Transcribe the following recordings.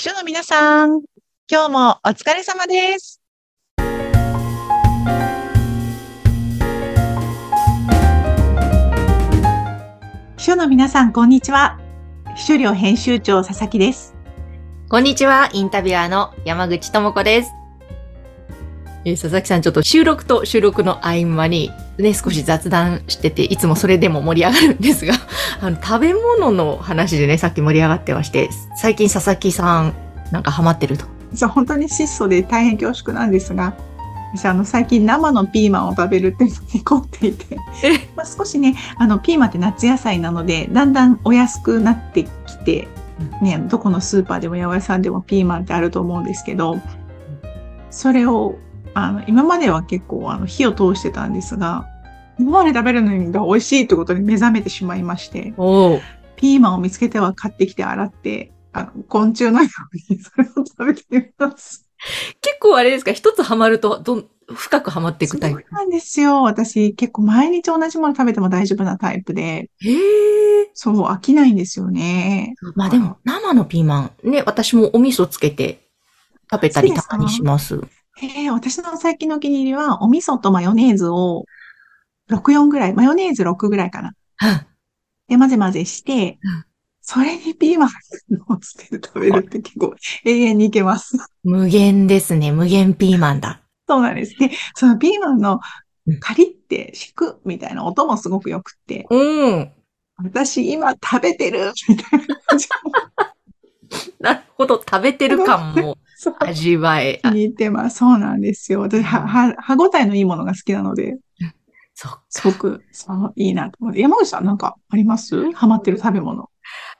秘書の皆さん、今日もお疲れ様です。秘書の皆さん、こんにちは。秘書寮編集長佐々木です。こんにちは、インタビュアーの山口智子です。えー佐々木さん、ちょっと収録と収録の合間に、ね、少し雑談してて、いつもそれでも盛り上がるんですが、あの、食べ物の話でね、さっき盛り上がってまして、最近佐々木さん、なんかハマってると。実は本当に質素で大変恐縮なんですが、私あの最近生のピーマンを食べるっていうのに凝っていて、まあ、少しね、あのピーマンって夏野菜なので、だんだんお安くなってきて、ね、どこのスーパーでも八百屋さんでもピーマンってあると思うんですけど、それを、あの、今までは結構あの火を通してたんですが、今まで食べるのに美味しいってことに目覚めてしまいまして。ピーマンを見つけては買ってきて洗って、あの昆虫のようにそれを食べてみます。結構あれですか、一つハマると、どん、深くハマっていくタイプ？そうなんですよ。私結構毎日同じもの食べても大丈夫なタイプで、へえ。そう、飽きないんですよね。まあでも、生のピーマン、ね、私もお味噌つけて食べたりたまにします。えー私の最近のお気に入りは、お味噌とマヨネーズを6、4ぐらい、マヨネーズ6ぐらいかな。うんで、混ぜ混ぜしてうん、それにピーマンをつけて食べるって結構永遠にいけます。無限ですね。無限ピーマンだ。そうなんです。で、そのピーマンのうんカリって敷くみたいな音もすごく良くって、うん。私今食べてるみたいな感じ。なるほど。食べてる感も味わえ。あ気に入ってます。そうなんですよ。私、は、は、歯ごたえのいいものが好きなので、そっか。すごく、そう、いいなと思って。山口さんなんかあります？ハマってる食べ物。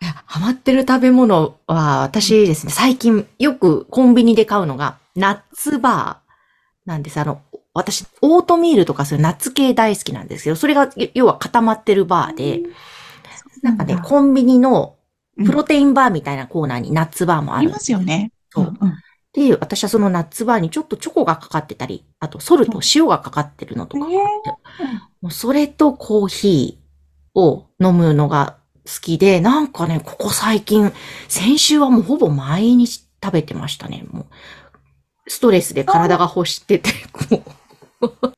いやハマってる食べ物は、私ですね、最近よくコンビニで買うのが、ナッツバーなんです。あの、私、オートミールとかそういうナッツ系大好きなんですけど、それが、要は固まってるバーで、なんかね、コンビニのプロテインバーみたいなコーナーにナッツバーもある。ありますよね。そううんうんで、私はそのナッツバーにちょっとチョコがかかってたり、あとソルト、塩がかかってるのとかもうそれとコーヒーを飲むのが好きで、なんかね、ここ最近、先週はもうほぼ毎日食べてましたね。もうストレスで体が欲してて、こう。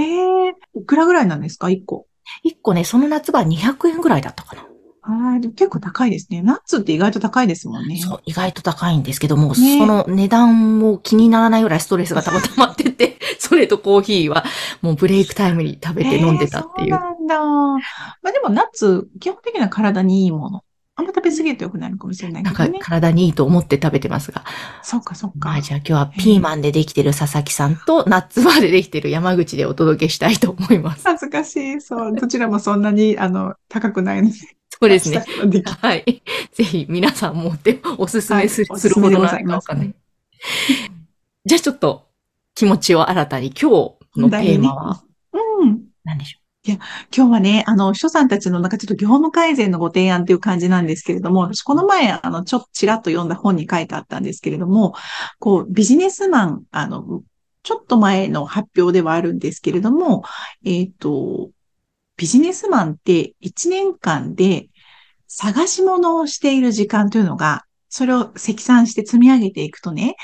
ええいくらぐらいなんですか？一個。一個ね、その夏バー200円ぐらいだったかな。ああ、でも結構高いですね。ナッツって意外と高いですもんね。そう、意外と高いんですけども、ねその値段も気にならないぐらいストレスがたまたまってて、それとコーヒーはもうブレイクタイムに食べて飲んでたっていう。えーそうなんだ。まあでもナッツ、基本的には体にいいもの。あんま食べ過ぎると良くなるかもしれないなんかけどね。体にいいと思って食べてますが。そうか、そうか。まあじゃあ今日はピーマンでできてる佐々木さんとナッツバーでできてる山口でお届けしたいと思います。恥ずかしい。そう。どちらもそんなに、あの、高くないので。そうですね。はい。ぜひ皆さんもっておすすめする,、はいするほどないのかねね。じゃあちょっと気持ちを新たに今日のテーマは？うん。何でしょ今日はね、あの、秘書さんたちのなんかちょっと業務改善のご提案っていう感じなんですけれども、私この前、あの、ちょっとちらっと読んだ本に書いてあったんですけれども、こう、ビジネスマン、あの、ちょっと前の発表ではあるんですけれども、えっ、と、ビジネスマンって1年間で探し物をしている時間というのが、それを積算して積み上げていくとね、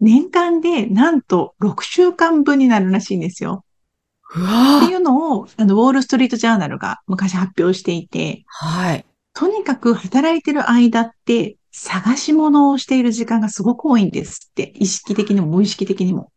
年間でなんと6週間分になるらしいんですよ。っていうのを、あの、ウォールストリートジャーナルが昔発表していて、はい。とにかく働いてる間って、探し物をしている時間がすごく多いんですって。意識的にも無意識的にも。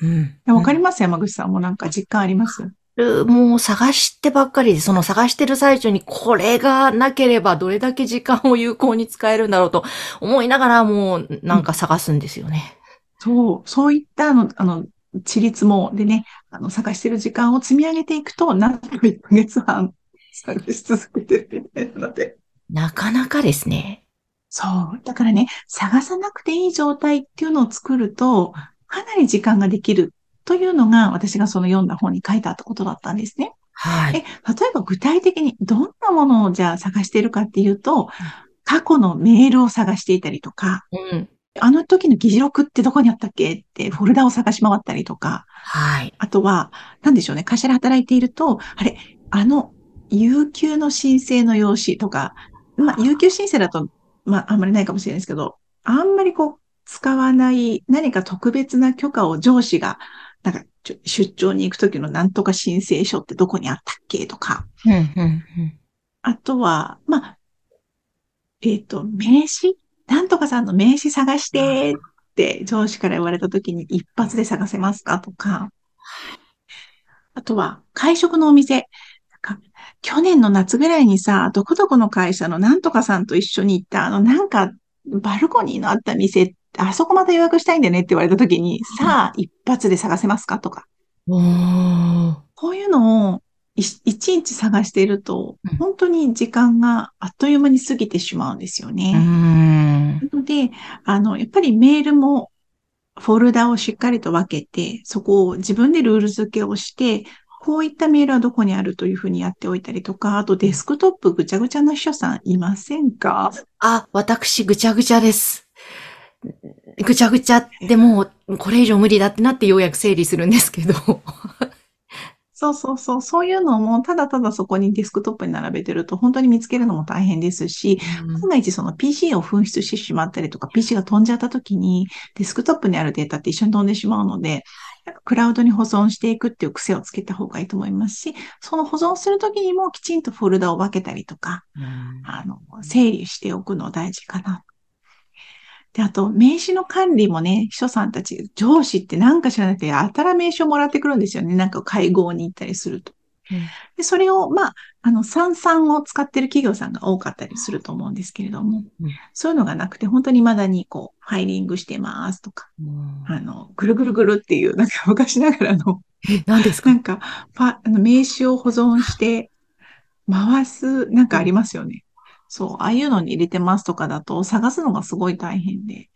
うん。わかります？山口さんもなんか実感あります？るもう探してばっかりで、その探してる最中にこれがなければどれだけ時間を有効に使えるんだろうと思いながらもうなんか探すんですよね。そう、そういったあの、あの、地立もでね、あの、探してる時間を積み上げていくと、なんと1ヶ月半探し続けてるみたいなので。なかなかですね。そう。だからね、探さなくていい状態っていうのを作ると、かなり時間ができるというのが、私がその読んだ本に書いてあったことだったんですね。え、例はい。えば具体的にどんなものをじゃあ探しているかっていうと、過去のメールを探していたりとか、うん。あの時の議事録ってどこにあったっけってフォルダを探し回ったりとか、はい。あとは、なんでしょうね、会社で働いていると、あれ、あの、有給の申請の用紙とか、まあ、有給申請だと、まあ、あんまりないかもしれないですけど、あんまりこう、使わない何か特別な許可を上司が、なんか出張に行くときのなんとか申請書ってどこにあったっけとか。あとは、まあ、えっ、と、名刺？なんとかさんの名刺探してって上司から言われたときに一発で探せますかとか。あとは、会食のお店。去年の夏ぐらいにさ、どこどこの会社のなんとかさんと一緒に行った、あの、なんか、バルコニーのあった店、あそこまた予約したいんだよねって言われたときに、さあ、一発で探せますかとか。こういうのをいいちいち探していると、本当に時間があっという間に過ぎてしまうんですようね。ん。なので、あの、やっぱりメールもフォルダをしっかりと分けて、そこを自分でルール付けをして、こういったメールはどこにあるというふうにやっておいたりとか、あとデスクトップぐちゃぐちゃな秘書さんいませんか？あ、私ぐちゃぐちゃです。ぐちゃぐちゃでもうこれ以上無理だってなってようやく整理するんですけど。そうそうそう。そういうのも、ただただそこにデスクトップに並べてると、本当に見つけるのも大変ですし、万が一その PC を紛失してしまったりとか、PC が飛んじゃった時に、デスクトップにあるデータって一緒に飛んでしまうので、クラウドに保存していくっていう癖をつけた方がいいと思いますし、その保存する時にもきちんとフォルダを分けたりとか、うんあの、整理しておくの大事かな。で、あと、名刺の管理もね、秘書さんたち、上司ってなんか知らなくて、やたら名刺をもらってくるんですよね。なんか会合に行ったりすると。で、それを、まあ、あの、三々を使ってる企業さんが多かったりすると思うんですけれども、うん。そういうのがなくて、本当に未だにこう、ファイリングしてますとか、うん。あの、ぐるぐるぐるっていう、なんか昔ながらの、え、何ですか？なんか、あの名刺を保存して、回す、なんかありますよね。そう、ああいうのに入れてますとかだと、探すのがすごい大変で。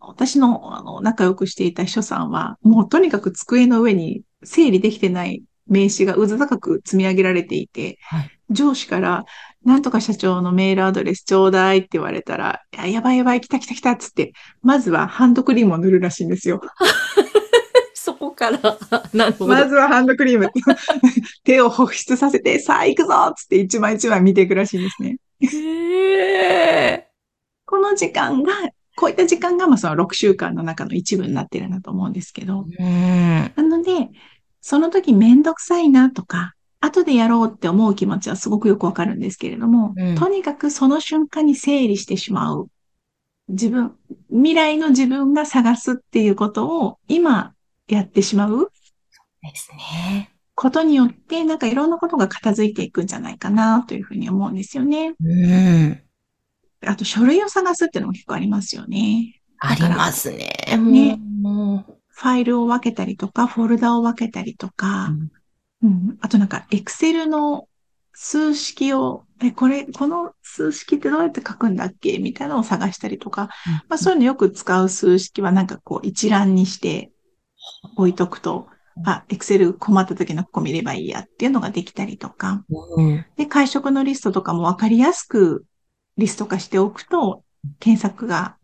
私の、あの、仲良くしていた秘書さんは、もうとにかく机の上に整理できてない名刺がうず高く積み上げられていて、はい上司から、なんとか社長のメールアドレスちょうだいって言われたら、いややばいやばい、来た来た来たっつって、まずはハンドクリームを塗るらしいんですよ。そこから、なるほど。まずはハンドクリーム。手を保湿させて、さあ行くぞっつって一枚一枚見ていくらしいんですね。へこの時間が、こういった時間が、まあその6週間の中の一部になってるなと思うんですけど。なので、その時めんどくさいなとか、後でやろうって思う気持ちはすごくよくわかるんですけれども、うんとにかくその瞬間に整理してしまう。自分、未来の自分が探すっていうことを今やってしまうですね。ことによって、なんかいろんなことが片付いていくんじゃないかなというふうに思うんですよね。うん。あと書類を探すっていうのも結構ありますよね。ありますね。ね。ファイルを分けたりとか、フォルダを分けたりとか、うん、あとなんか、エクセルの数式を、え、これ、この数式ってどうやって書くんだっけ？みたいなのを探したりとか、まあそういうのよく使う数式はなんかこう一覧にして置いとくと、あ、エクセル困った時のここ見ればいいやっていうのができたりとか、うん。で、会食のリストとかもわかりやすくリスト化しておくと、検索が、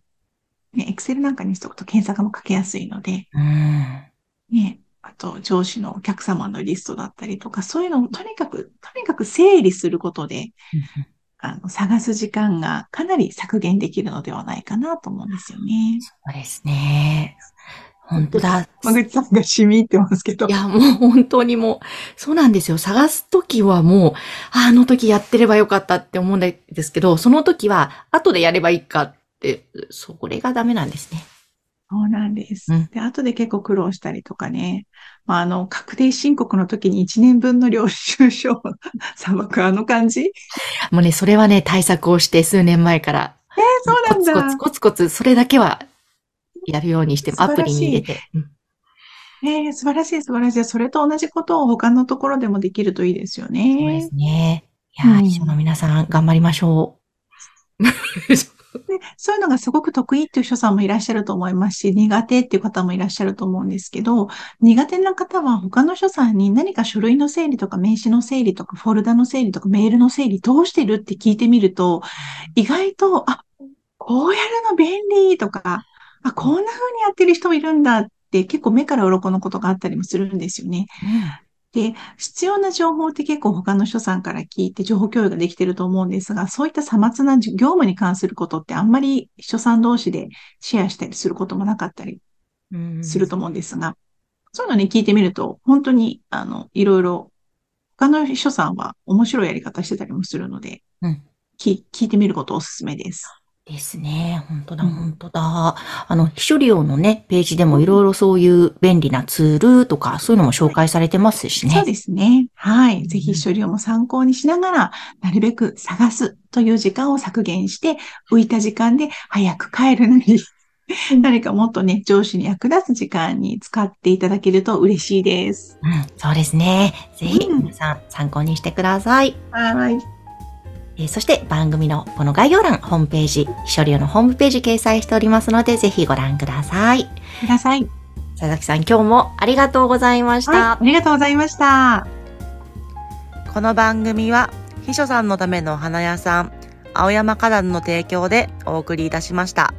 ね、エクセルなんかにしておくと検索もかけやすいので、うん。ね、あと上司のお客様のリストだったりとか、そういうのをとにかく、とにかく整理することで、あの、探す時間がかなり削減できるのではないかなと思うんですよね。そうですね。本当だ。まぐちさんが染み入ってますけどい。や、もう本当にもう、そうなんですよ。探すときはもう、ああの時やってればよかったって思うんですけど、その時は後でやればいいかって、それがダメなんですね。そうなんです。うんで、後で結構苦労したりとかね。まあ、あの、確定申告の時に1年分の領収書をさばくあの感じ？もうね、それはね、対策をして数年前から、えー、そうなんだ。コツコツコツコツ、それだけはやるようにして、アプ素晴らしいリに入れて。うんえー、素晴らしい素晴らしい。それと同じことを他のところでもできるといいですよそうでねす。ね。いやー、うん秘書の皆さん、頑張りましょう。で、そういうのがすごく得意っていう人さんもいらっしゃると思いますし、苦手っていう方もいらっしゃると思うんですけど、苦手な方は他の人さんに何か書類の整理とか名刺の整理とかフォルダの整理とかメールの整理どうしてるって聞いてみると、意外と、あ、こうやるの便利とか、あ、こんな風にやってる人もいるんだって結構目から鱗のことがあったりもするんですよね。で、必要な情報って結構他の人さんから聞いて情報共有ができてると思うんですが、そういったさまつな業務に関することってあんまり人さん同士でシェアしたりすることもなかったりすると思うんですが、そういうのに聞いてみると、本当に、あの、いろいろ、他の秘書さんは面白いやり方してたりもするので、うん、聞いてみることおすすめです。ですね。本当だ、本当だ。あの、秘書利用のね、ページでもいろいろそういう便利なツールとか、そういうのも紹介されてますしね。そうですね。はい。ぜひ秘書利用も参考にしながら、なるべく探すという時間を削減して、浮いた時間で早く帰るなり、何かもっとね、上司に役立つ時間に使っていただけると嬉しいです。うん、そうですね。ぜひ皆さん参考にしてください。はい。えー、そして番組のこの概要欄、ホームページ、秘書料のホームページ掲載しておりますので、ぜひご覧ください。ください。佐々木さん、今日もありがとうございました。はい、ありがとうございました。この番組は、秘書さんのための花屋さん、青山花壇の提供でお送りいたしました。